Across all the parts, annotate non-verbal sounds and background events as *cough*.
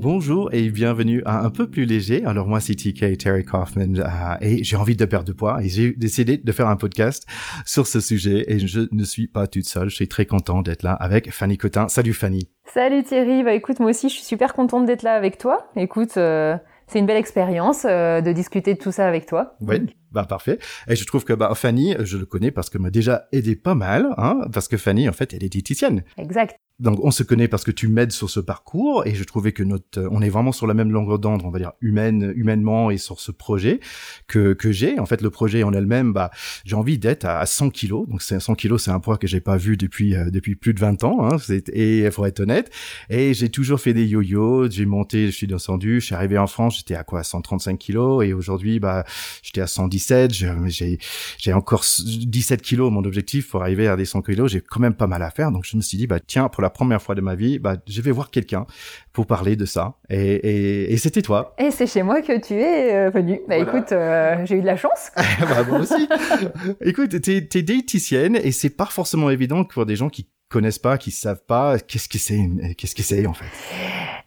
Bonjour et bienvenue à Un peu plus léger. Alors moi c'est TK Terry Kaufman euh, et j'ai envie de perdre de poids et j'ai décidé de faire un podcast sur ce sujet et je ne suis pas toute seule. Je suis très content d'être là avec Fanny Cotin. Salut Fanny. Salut Thierry. Bah écoute moi aussi je suis super contente d'être là avec toi. Écoute. Euh, c'est une belle expérience euh, de discuter de tout ça avec toi. Oui, bah parfait. Et je trouve que bah Fanny, je le connais parce que m'a déjà aidé pas mal, hein, parce que Fanny en fait elle est diététicienne. Exact. Donc on se connaît parce que tu m'aides sur ce parcours et je trouvais que notre on est vraiment sur la même longueur d'onde on va dire humaine humainement et sur ce projet que que j'ai. En fait le projet en elle-même bah j'ai envie d'être à 100 kilos. Donc c'est 100 kilos c'est un poids que j'ai pas vu depuis euh, depuis plus de 20 ans hein, et il faut être honnête. Et j'ai toujours fait des yo-yo j'ai monté je suis descendu je suis arrivé en France j'étais à quoi 135 kilos. Et aujourd'hui bah j'étais à 117 j'ai j'ai encore 17 kilos mon objectif pour arriver à des 100 kilos j'ai quand même pas mal à faire donc je me suis dit bah tiens pour la première fois de ma vie, bah, je vais voir quelqu'un pour parler de ça. Et, et, c'était toi. Et c'est chez moi que tu es euh, venu. Bah écoute, euh, j'ai eu de la chance. bah, *laughs* moi aussi. écoute, t'es, t'es diététicienne et c'est pas forcément évident pour des gens qui connaissent pas, qui savent pas, qu'est-ce que c'est, qu'est-ce que c'est en fait.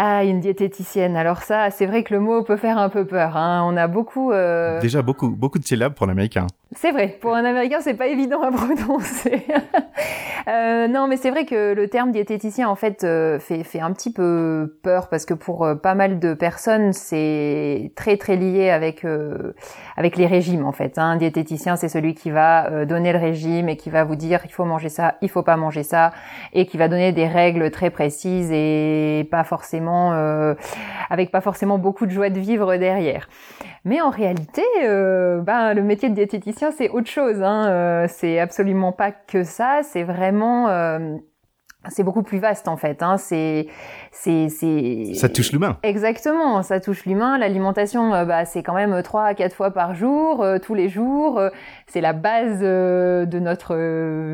Ah, une diététicienne. Alors ça, c'est vrai que le mot peut faire un peu peur. Hein. On a beaucoup. Euh... Déjà beaucoup, beaucoup de syllabes pour l'américain. C'est vrai. Pour un américain, c'est pas évident à *laughs* prononcer. euh, non, mais c'est vrai que le terme diététicien en fait euh, fait, fait un petit peu peur parce que pour euh, pas mal de personnes, c'est très très lié avec euh, avec les régimes en fait. Un diététicien, c'est celui qui va donner le régime et qui va vous dire il faut manger ça, il faut pas manger ça, et qui va donner des règles très précises et pas forcément euh, avec pas forcément beaucoup de joie de vivre derrière. Mais en réalité, euh, ben, le métier de diététicien, c'est autre chose. Hein. Euh, c'est absolument pas que ça. C'est vraiment c'est beaucoup plus vaste en fait. Hein. C'est, c'est, c'est. Ça touche l'humain. Exactement, ça touche l'humain. L'alimentation, bah, c'est quand même trois à quatre fois par jour, tous les jours. c'est la base de notre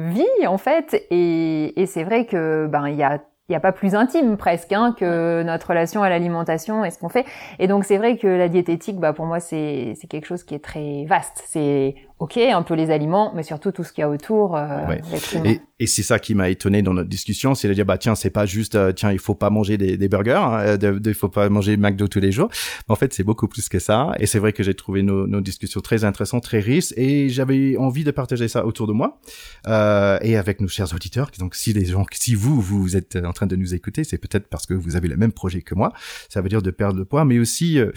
vie en fait. Et, et c'est vrai que ben il y a il n'y a pas plus intime presque hein, que notre relation à l'alimentation et ce qu'on fait. Et donc c'est vrai que la diététique, bah, pour moi, c'est quelque chose qui est très vaste. C'est ok, un peu les aliments, mais surtout tout ce qu'il y a autour. Euh, et, et c'est ça qui m'a étonné dans notre discussion, c'est de dire bah tiens, c'est pas juste euh, tiens, il faut pas manger des, des burgers, hein, de, il faut pas manger McDo tous les jours. En fait, c'est beaucoup plus que ça. Et c'est vrai que j'ai trouvé nos, nos, discussions très intéressantes, très riches, et j'avais envie de partager ça autour de moi euh, et avec nos chers auditeurs. Donc si les gens, si vous vous êtes en train de nous écouter, c'est peut-être parce que vous avez le même projet que moi. Ça veut dire de perdre le poids, mais aussi euh,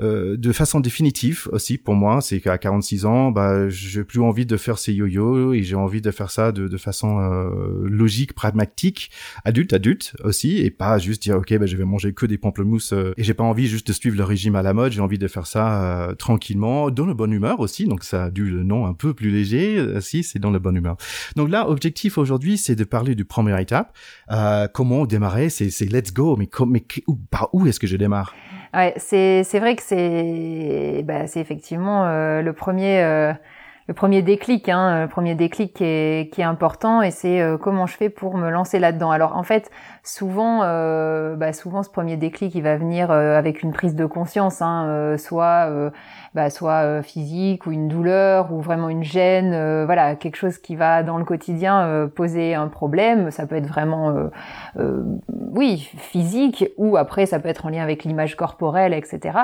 euh de façon définitive aussi pour moi, c'est qu'à 46 ans, bah j'ai plus envie de faire ces yo-yo et j'ai envie de faire ça de, de façon euh, logique, pragmatique, adulte, adulte aussi, et pas juste dire ok, ben je vais manger que des pamplemousses euh, et j'ai pas envie juste de suivre le régime à la mode. J'ai envie de faire ça euh, tranquillement, dans le bonne humeur aussi. Donc ça a dû le nom un peu plus léger. si c'est dans le bonne humeur. Donc là, objectif aujourd'hui, c'est de parler du première étape. comment démarrer? C'est let's go. Mais, mais par où est-ce que je démarre? Ouais, c'est vrai que c'est bah, c'est effectivement le premier le premier déclic, hein, le premier déclic qui est, important, et c'est euh, comment je fais pour me lancer là-dedans. Alors en fait, souvent, euh, bah, souvent ce premier déclic, il va venir euh, avec une prise de conscience, hein, soit, bah, soit physique ou une douleur ou vraiment une gêne, voilà, quelque chose qui va dans le quotidien poser un problème. Ça peut être vraiment, oui, physique, ou après ça peut être en lien avec l'image corporelle, etc.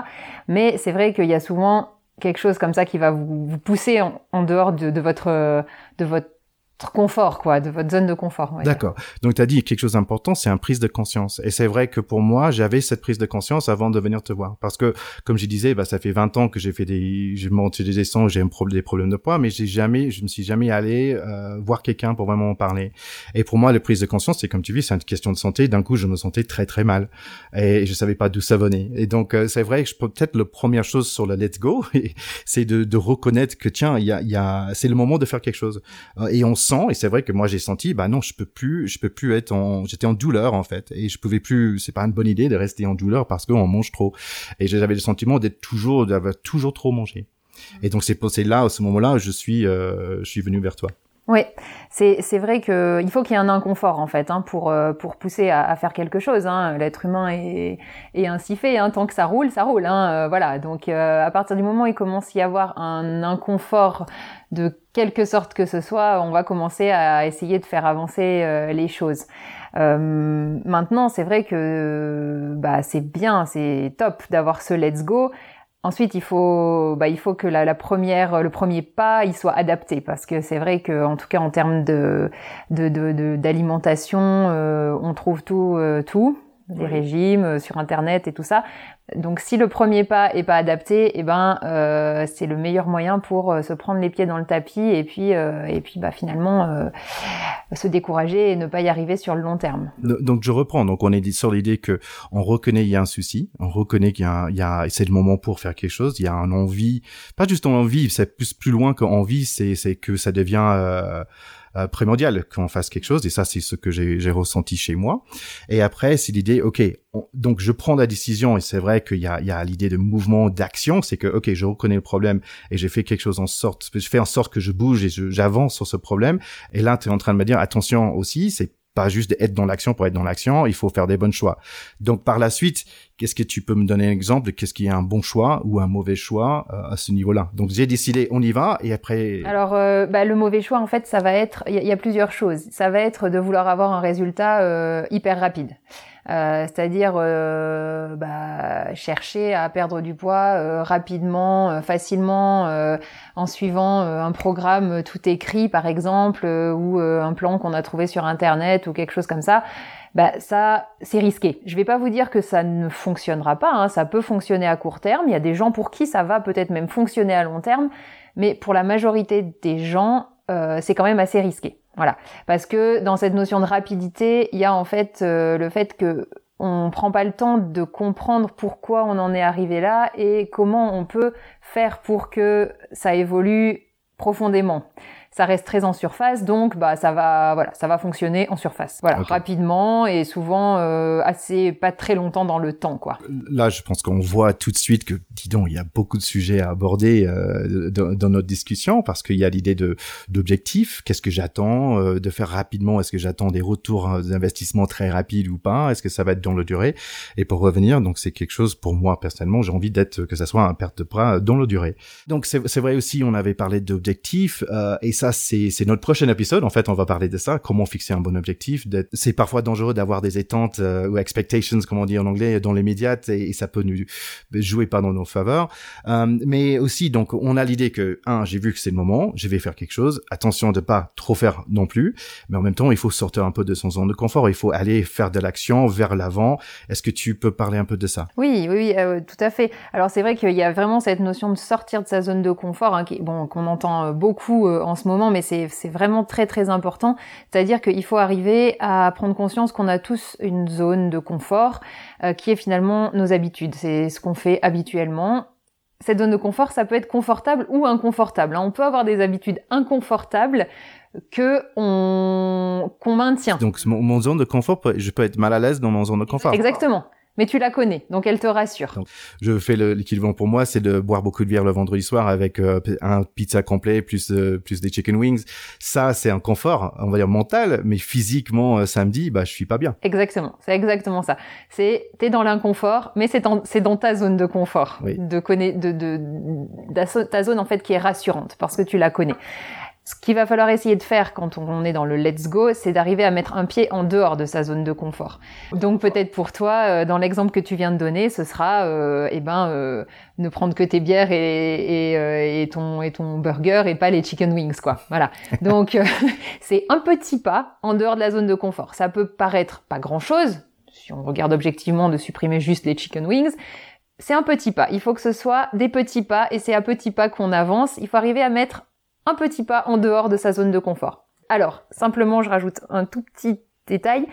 Mais c'est vrai qu'il y a souvent quelque chose comme ça qui va vous, pousser en, dehors de, votre de votre de votre zone de confort. D'accord. Donc, tu as dit quelque chose d'important, c'est une prise de conscience. Et c'est vrai que pour moi, j'avais cette prise de conscience avant de venir te voir. Parce que, comme je disais, bah, ça fait 20 ans que j'ai fait des, j'ai monté des essais, j'ai un des problèmes de poids, mais j'ai jamais, je me suis jamais allé euh, voir quelqu'un pour vraiment en parler. Et pour moi, la prise de conscience, c'est comme tu dis, c'est une question de santé. D'un coup, je me sentais très très mal et je savais pas d'où ça venait. Et donc, euh, c'est vrai que je peux peut-être la première chose sur le let's go, *laughs* c'est de, de reconnaître que tiens, il y a, y a, c'est le moment de faire quelque chose. Euh, et on et c'est vrai que moi j'ai senti bah non je peux plus je peux plus être en j'étais en douleur en fait et je pouvais plus c'est pas une bonne idée de rester en douleur parce qu'on mange trop et j'avais le sentiment d'être toujours d'avoir toujours trop mangé Et donc c'est c'est là, à ce moment-là, je suis, euh, je suis venu vers toi. Oui, c'est c'est vrai que il faut qu'il y ait un inconfort en fait hein, pour euh, pour pousser à, à, faire quelque chose. Hein. L'être humain est, est ainsi fait. Hein. Tant que ça roule, ça roule. Hein. Euh, voilà. Donc euh, à partir du moment où il commence à y avoir un inconfort de quelque sorte que ce soit, on va commencer à essayer de faire avancer les choses. maintenant, c'est vrai que bah c'est bien, c'est top d'avoir ce let's go. Ensuite, il faut, bah, il faut que la, la, première, le premier pas, il soit adapté parce que c'est vrai que, en tout cas, en termes de d'alimentation, de, de, euh, on trouve tout, euh, tout, des régimes euh, sur internet et tout ça. Donc si le premier pas est pas adapté, eh ben euh, c'est le meilleur moyen pour euh, se prendre les pieds dans le tapis et puis euh, et puis bah finalement se décourager et ne pas y arriver sur le long terme. Donc je reprends. Donc on est sur l'idée que on reconnaît il y a un souci, on reconnaît qu'il y a, il y a c'est le moment pour faire quelque chose. Il y a un envie, pas juste envie, c'est plus plus loin qu'envie, c'est c'est que ça devient euh, primordial qu'on fasse quelque chose et ça c'est ce que j'ai ressenti chez moi. Et après c'est l'idée ok donc je prends la décision et c'est vrai qu'il y a, il y a l'idée de mouvement d'action c'est que ok je reconnais le problème et j'ai fait quelque chose en sorte je fais en sorte que je bouge et j'avance sur ce problème. Et là tu es en train de me dire attention aussi c'est pas juste être dans l'action pour être dans l'action, il faut faire des bons choix. Donc par la suite, qu'est-ce que tu peux me donner un exemple de qu'est-ce qui est un bon choix ou un mauvais choix euh, à ce niveau-là? Donc j'ai décidé, on y va et après. Alors euh, bah, le mauvais choix en fait, ça va être, il y, a plusieurs choses. Ça va être de vouloir avoir un résultat euh, hyper rapide. Euh, c'est-à-dire euh, bah, chercher à perdre du poids euh, rapidement, facilement, en suivant un programme tout écrit par exemple, ou un plan qu'on a trouvé sur internet ou quelque chose comme ça. Bah ça c'est risqué. Je vais pas vous dire que ça ne fonctionnera pas, hein. ça peut fonctionner à court terme. Il y a des gens pour qui ça va peut-être même fonctionner à long terme, mais pour la majorité des gens, c'est quand même assez risqué. Voilà, parce que dans cette notion de rapidité, il y a en fait euh, le fait que on prend pas le temps de comprendre pourquoi on en est arrivé là et comment on peut faire pour que ça évolue profondément ça reste très en surface, donc bah ça va voilà, ça va fonctionner en surface. Voilà, rapidement et souvent euh, assez pas très longtemps dans le temps quoi. Là, je pense qu'on voit tout de suite que dis donc, il y a beaucoup de sujets à aborder euh, dans, dans, notre discussion parce qu'il y a l'idée de d'objectifs, qu'est-ce que j'attends euh, de faire rapidement, est-ce que j'attends des retours euh, d'investissement très rapides ou pas, est-ce que ça va être dans le durée? Et pour revenir, donc c'est quelque chose pour moi personnellement, j'ai envie d'être que ça soit un perte de bras dans le durée. Donc c'est vrai aussi, on avait parlé d'objectifs et ça c'est notre prochain épisode. En fait, on va parler de ça, comment fixer un bon objectif. C'est parfois dangereux d'avoir des attentes euh, ou expectations, comme on dit en anglais, dans les médias, et, ça peut nous jouer pas dans nos faveurs. Euh, mais aussi, donc, on a l'idée que, un, j'ai vu que c'est le moment, je vais faire quelque chose. Attention de pas trop faire non plus, mais en même temps, il faut sortir un peu de son zone de confort. Il faut aller faire de l'action vers l'avant. Est-ce que tu peux parler un peu de ça? Oui, oui, euh, tout à fait. Alors c'est vrai qu'il y a vraiment cette notion de sortir de sa zone de confort, hein, qui, bon, qu'on entend beaucoup en ce moment mais c'est vraiment très très important. C'est-à-dire qu'il faut arriver à prendre conscience qu'on a tous une zone de confort euh, qui est finalement nos habitudes. C'est ce qu'on fait habituellement. Cette zone de confort, ça peut être confortable ou inconfortable. Hein. On peut avoir des habitudes inconfortables que on qu'on maintient. Donc mon, zone de confort, je peux être mal à l'aise dans mon zone de confort. Exactement mais tu la connais, donc elle te rassure. je fais l'équivalent pour moi, c'est de boire beaucoup de bière le vendredi soir avec euh, un pizza complet plus euh, plus des chicken wings. Ça, c'est un confort, on va dire mental, mais physiquement euh, samedi, bah je suis pas bien. Exactement, c'est exactement ça. C'est t'es dans l'inconfort, mais c'est c'est dans ta zone de confort, de connaître de, de, de ta zone en fait qui est rassurante parce que tu la connais. Ce qu'il va falloir essayer de faire quand on est dans le let's go, c'est d'arriver à mettre un pied en dehors de sa zone de confort. Donc peut-être pour toi, euh, dans l'exemple que tu viens de donner, ce sera, euh, eh ben, euh, ne prendre que tes bières et, et, et, ton et ton burger et pas les chicken wings, quoi. Voilà. Donc *laughs* c'est un petit pas en dehors de la zone de confort. Ça peut paraître pas grand-chose si on regarde objectivement de supprimer juste les chicken wings, c'est un petit pas. Il faut que ce soit des petits pas et c'est à petits pas qu'on avance. Il faut arriver à mettre un petit pas en dehors de sa zone de confort. Alors, simplement, je rajoute un tout petit détail.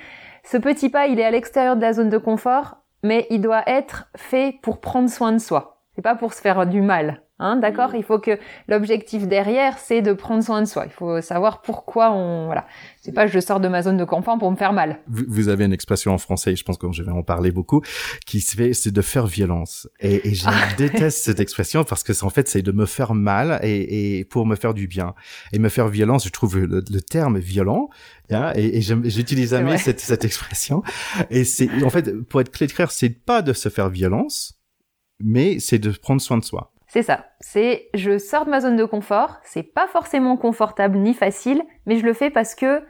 Ce petit pas, il est à l'extérieur de la zone de confort, mais il doit être fait pour prendre soin de soi. C'est pas pour se faire du mal. Hein, d'accord? Il faut que l'objectif derrière, c'est de prendre soin de soi. Il faut savoir pourquoi on... Voilà. C'est pas je sors de ma zone de confort pour me faire mal. Vous, avez une expression en français, je pense que je vais en parler beaucoup, qui se fait, c'est de faire violence. Et, et je ah. *laughs* déteste cette expression parce que en fait, c'est de me faire mal et, et, pour me faire du bien. Et me faire violence, je trouve le, terme violent, hein, et, et j'utilise jamais cette, cette expression. Et c'est, en fait, pour être clair, c'est pas de se faire violence, mais c'est de prendre soin de soi. C'est ça. C'est je sors de ma zone de confort. C'est pas forcément confortable ni facile, mais je le fais parce que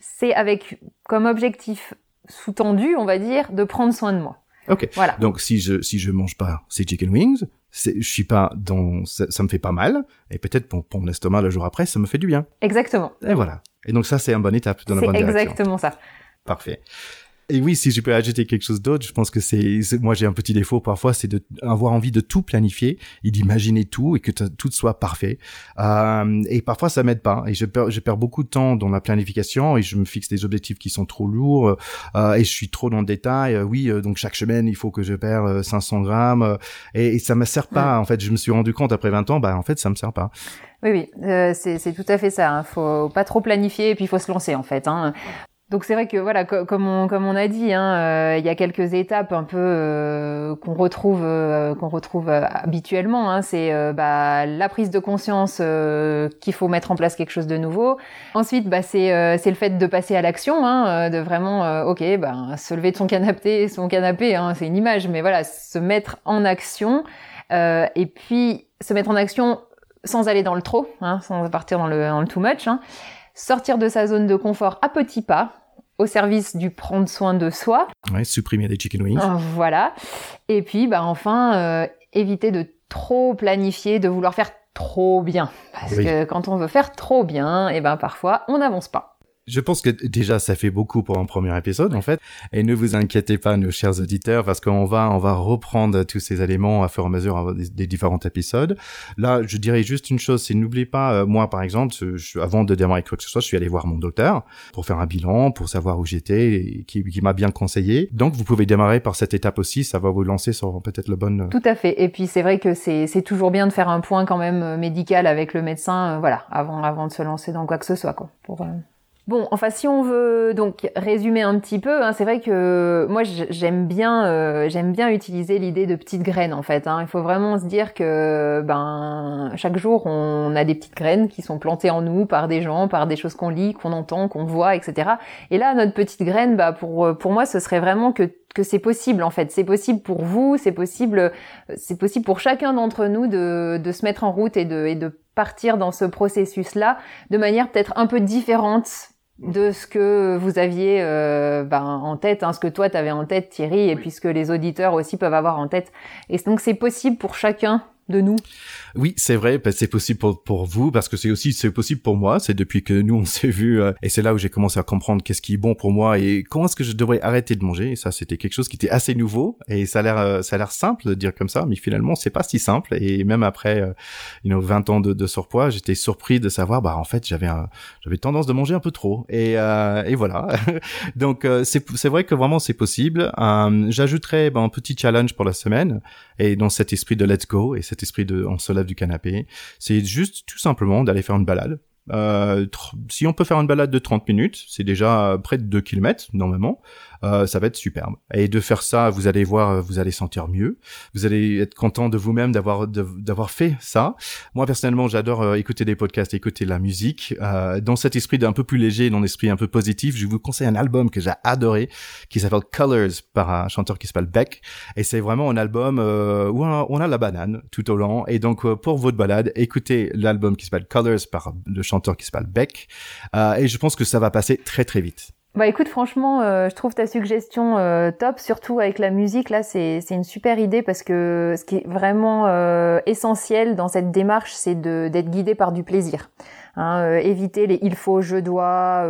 c'est avec comme objectif sous-tendu, on va dire, de prendre soin de moi. Ok. Voilà. Donc si je si je mange pas ces chicken wings, je suis pas dans ça, me fait pas mal et peut-être pour, pour mon estomac le jour après ça me fait du bien. Exactement. Et voilà. Et donc ça c'est une bonne étape dans la bonne direction. C'est exactement ça. Parfait. Et oui, si je peux ajouter quelque chose d'autre, je pense que c'est, moi j'ai un petit défaut parfois, c'est de avoir envie de tout planifier et d'imaginer tout et que tout soit parfait. Euh, et parfois ça m'aide pas et je perds, je perds beaucoup de temps dans la planification et je me fixe des objectifs qui sont trop lourds euh, et je suis trop dans le détail. oui, euh, donc chaque semaine il faut que je perds 500 grammes et, et, ça me sert pas. En fait, je me suis rendu compte après 20 ans, bah en fait ça me sert pas. Oui, oui, c'est tout à fait ça. Hein. Faut pas trop planifier et puis il faut se lancer en fait. Hein. Donc c'est vrai que voilà, comme on, comme on a dit, hein, euh, il y a quelques étapes un peu euh, qu'on retrouve euh, qu'on retrouve habituellement. Hein, c'est bah, la prise de conscience qu'il faut mettre en place quelque chose de nouveau. Ensuite, bah, c'est c'est le fait de passer à l'action, hein, de vraiment ok, bah, se lever de son canapé, son canapé, hein, c'est une image, mais voilà, se mettre en action et puis se mettre en action sans aller dans le trop, hein, sans partir dans le, dans le too much. Hein sortir de sa zone de confort à petits pas au service du prendre soin de soi. Ouais, supprimer des chicken wings. Euh, voilà. Et puis, bah, enfin, euh, éviter de trop planifier, de vouloir faire trop bien. Parce que quand on veut faire trop bien, et eh ben parfois, on n'avance pas. Je pense que déjà ça fait beaucoup pour un premier épisode en fait, et ne vous inquiétez pas, nos chers auditeurs, parce qu'on va on va reprendre tous ces éléments à fur et à mesure des, différents épisodes. Là, je dirais juste une chose, c'est n'oubliez pas, euh, moi par exemple, je, avant de démarrer quoi que ce soit, je suis allé voir mon docteur pour faire un bilan, pour savoir où j'étais, et qui, qui m'a bien conseillé. Donc vous pouvez démarrer par cette étape aussi, ça va vous lancer sur peut-être le bon. Euh, Tout à fait. Et puis c'est vrai que c'est c'est toujours bien de faire un point quand même euh, médical avec le médecin, voilà, avant avant de se lancer dans quoi que ce soit quoi. Pour Bon, enfin, si on veut donc résumer un petit peu, hein, c'est vrai que moi j'aime bien, euh, j'aime bien utiliser l'idée de petites graines en fait. Hein. Il faut vraiment se dire que ben chaque jour on a des petites graines qui sont plantées en nous par des gens, par des choses qu'on lit, qu'on entend, qu'on voit, etc. Et là, notre petite graine, bah pour pour moi, ce serait vraiment que que c'est possible en fait. C'est possible pour vous, c'est possible, c'est possible pour chacun d'entre nous de, de se mettre en route et de, et de partir dans ce processus-là de manière peut-être un peu différente de ce que vous aviez euh, ben, en tête, hein, ce que toi tu avais en tête Thierry, et puis ce que les auditeurs aussi peuvent avoir en tête. Et donc c'est possible pour chacun de nous oui, c'est vrai, c'est possible pour, pour vous parce que c'est aussi c'est possible pour moi. C'est depuis que nous *laughs* on s'est vu euh, et c'est là où j'ai commencé à comprendre qu'est-ce qui est bon pour moi et comment est-ce que je devrais arrêter de manger. Et ça, c'était quelque chose qui était assez nouveau et ça a l'air euh, ça a l'air simple de dire comme ça, mais finalement c'est pas si simple. Et même après, euh, you know, 20 ans de, de surpoids, j'étais surpris de savoir bah en fait j'avais j'avais tendance de manger un peu trop et euh, et voilà. *laughs* Donc c'est c'est vrai que vraiment c'est possible. J'ajouterais ben, un petit challenge pour la semaine et dans cet esprit de let's go et esprit de on se lève du canapé, c'est juste tout simplement d'aller faire une balade. Euh, si on peut faire une balade de 30 minutes, c'est déjà près de 2 km normalement. Euh, ça va être superbe. Et de faire ça, vous allez voir, euh, vous allez sentir mieux. Vous allez être content de vous-même d'avoir d'avoir fait ça. Moi personnellement, j'adore euh, écouter des podcasts, écouter la musique. dans cet esprit d'un peu plus léger, dans l'esprit un peu positif, je vous conseille un album que j'ai adoré, qui s'appelle Colors par un chanteur qui s'appelle Beck. Et c'est vraiment un album où on a la banane tout au long. Et donc pour votre balade, écoutez l'album qui s'appelle Colors par le chanteur qui s'appelle Beck. et je pense que ça va passer très très vite. Bah écoute, franchement, euh, je trouve ta suggestion euh, top, surtout avec la musique. Là, c'est une super idée parce que ce qui est vraiment euh, essentiel dans cette démarche, c'est d'être guidé par du plaisir. Hein, éviter les il faut, je dois,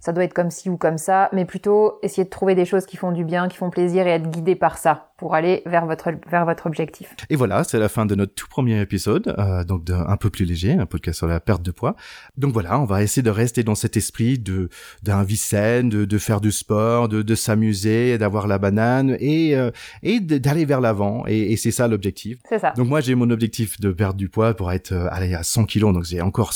ça doit être comme ci ou comme ça, mais plutôt essayer de trouver des choses qui font du bien, qui font plaisir et être guidé par ça. pour aller vers votre vers votre objectif. Et voilà, c'est la fin de notre tout premier épisode, euh, donc de, un peu plus léger, un podcast sur la perte de poids. Donc voilà, on va essayer de rester dans cet esprit de d'un vie saine, de, de faire du sport, de, de s'amuser, d'avoir la banane et euh, et d'aller vers l'avant. Et, et c'est ça l'objectif. C'est ça. Donc moi j'ai mon objectif de perdre du poids pour être euh, aller à 100 kilos. Donc j'ai encore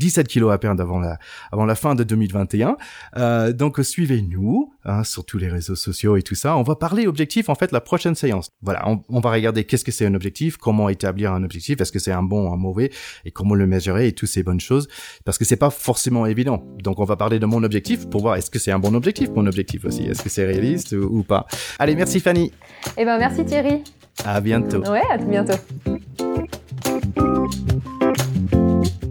17 kilos à perdre avant la avant la fin de 2021. Euh, donc suivez-nous hein, sur tous les réseaux sociaux et tout ça. On va parler objectif en fait la prochaine séance. Voilà, on, on va regarder qu'est-ce que c'est un objectif, comment établir un objectif, est-ce que c'est un bon ou un mauvais et comment le mesurer et toutes ces bonnes choses parce que c'est pas forcément évident. Donc on va parler de mon objectif pour voir est-ce que c'est un bon objectif, mon objectif aussi, est-ce que c'est réaliste ou, ou pas? Allez, merci Fanny. Eh ben merci Thierry. À bientôt. Ouais, à bientôt.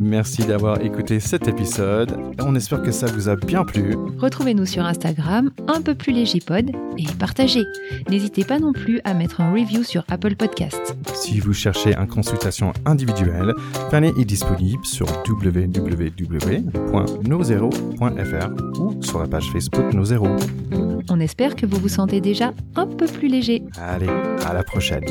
Merci d'avoir écouté cet épisode. On espère que ça vous a bien plu. Retrouvez-nous sur Instagram, un peu plus léger pod, et partagez. N'hésitez pas non plus à mettre un review sur Apple Podcast. Si vous cherchez une consultation individuelle, Fanny est disponible sur www.nozero.fr ou sur la page Facebook Nozero. On espère que vous vous sentez déjà un peu plus léger. Allez, à la prochaine.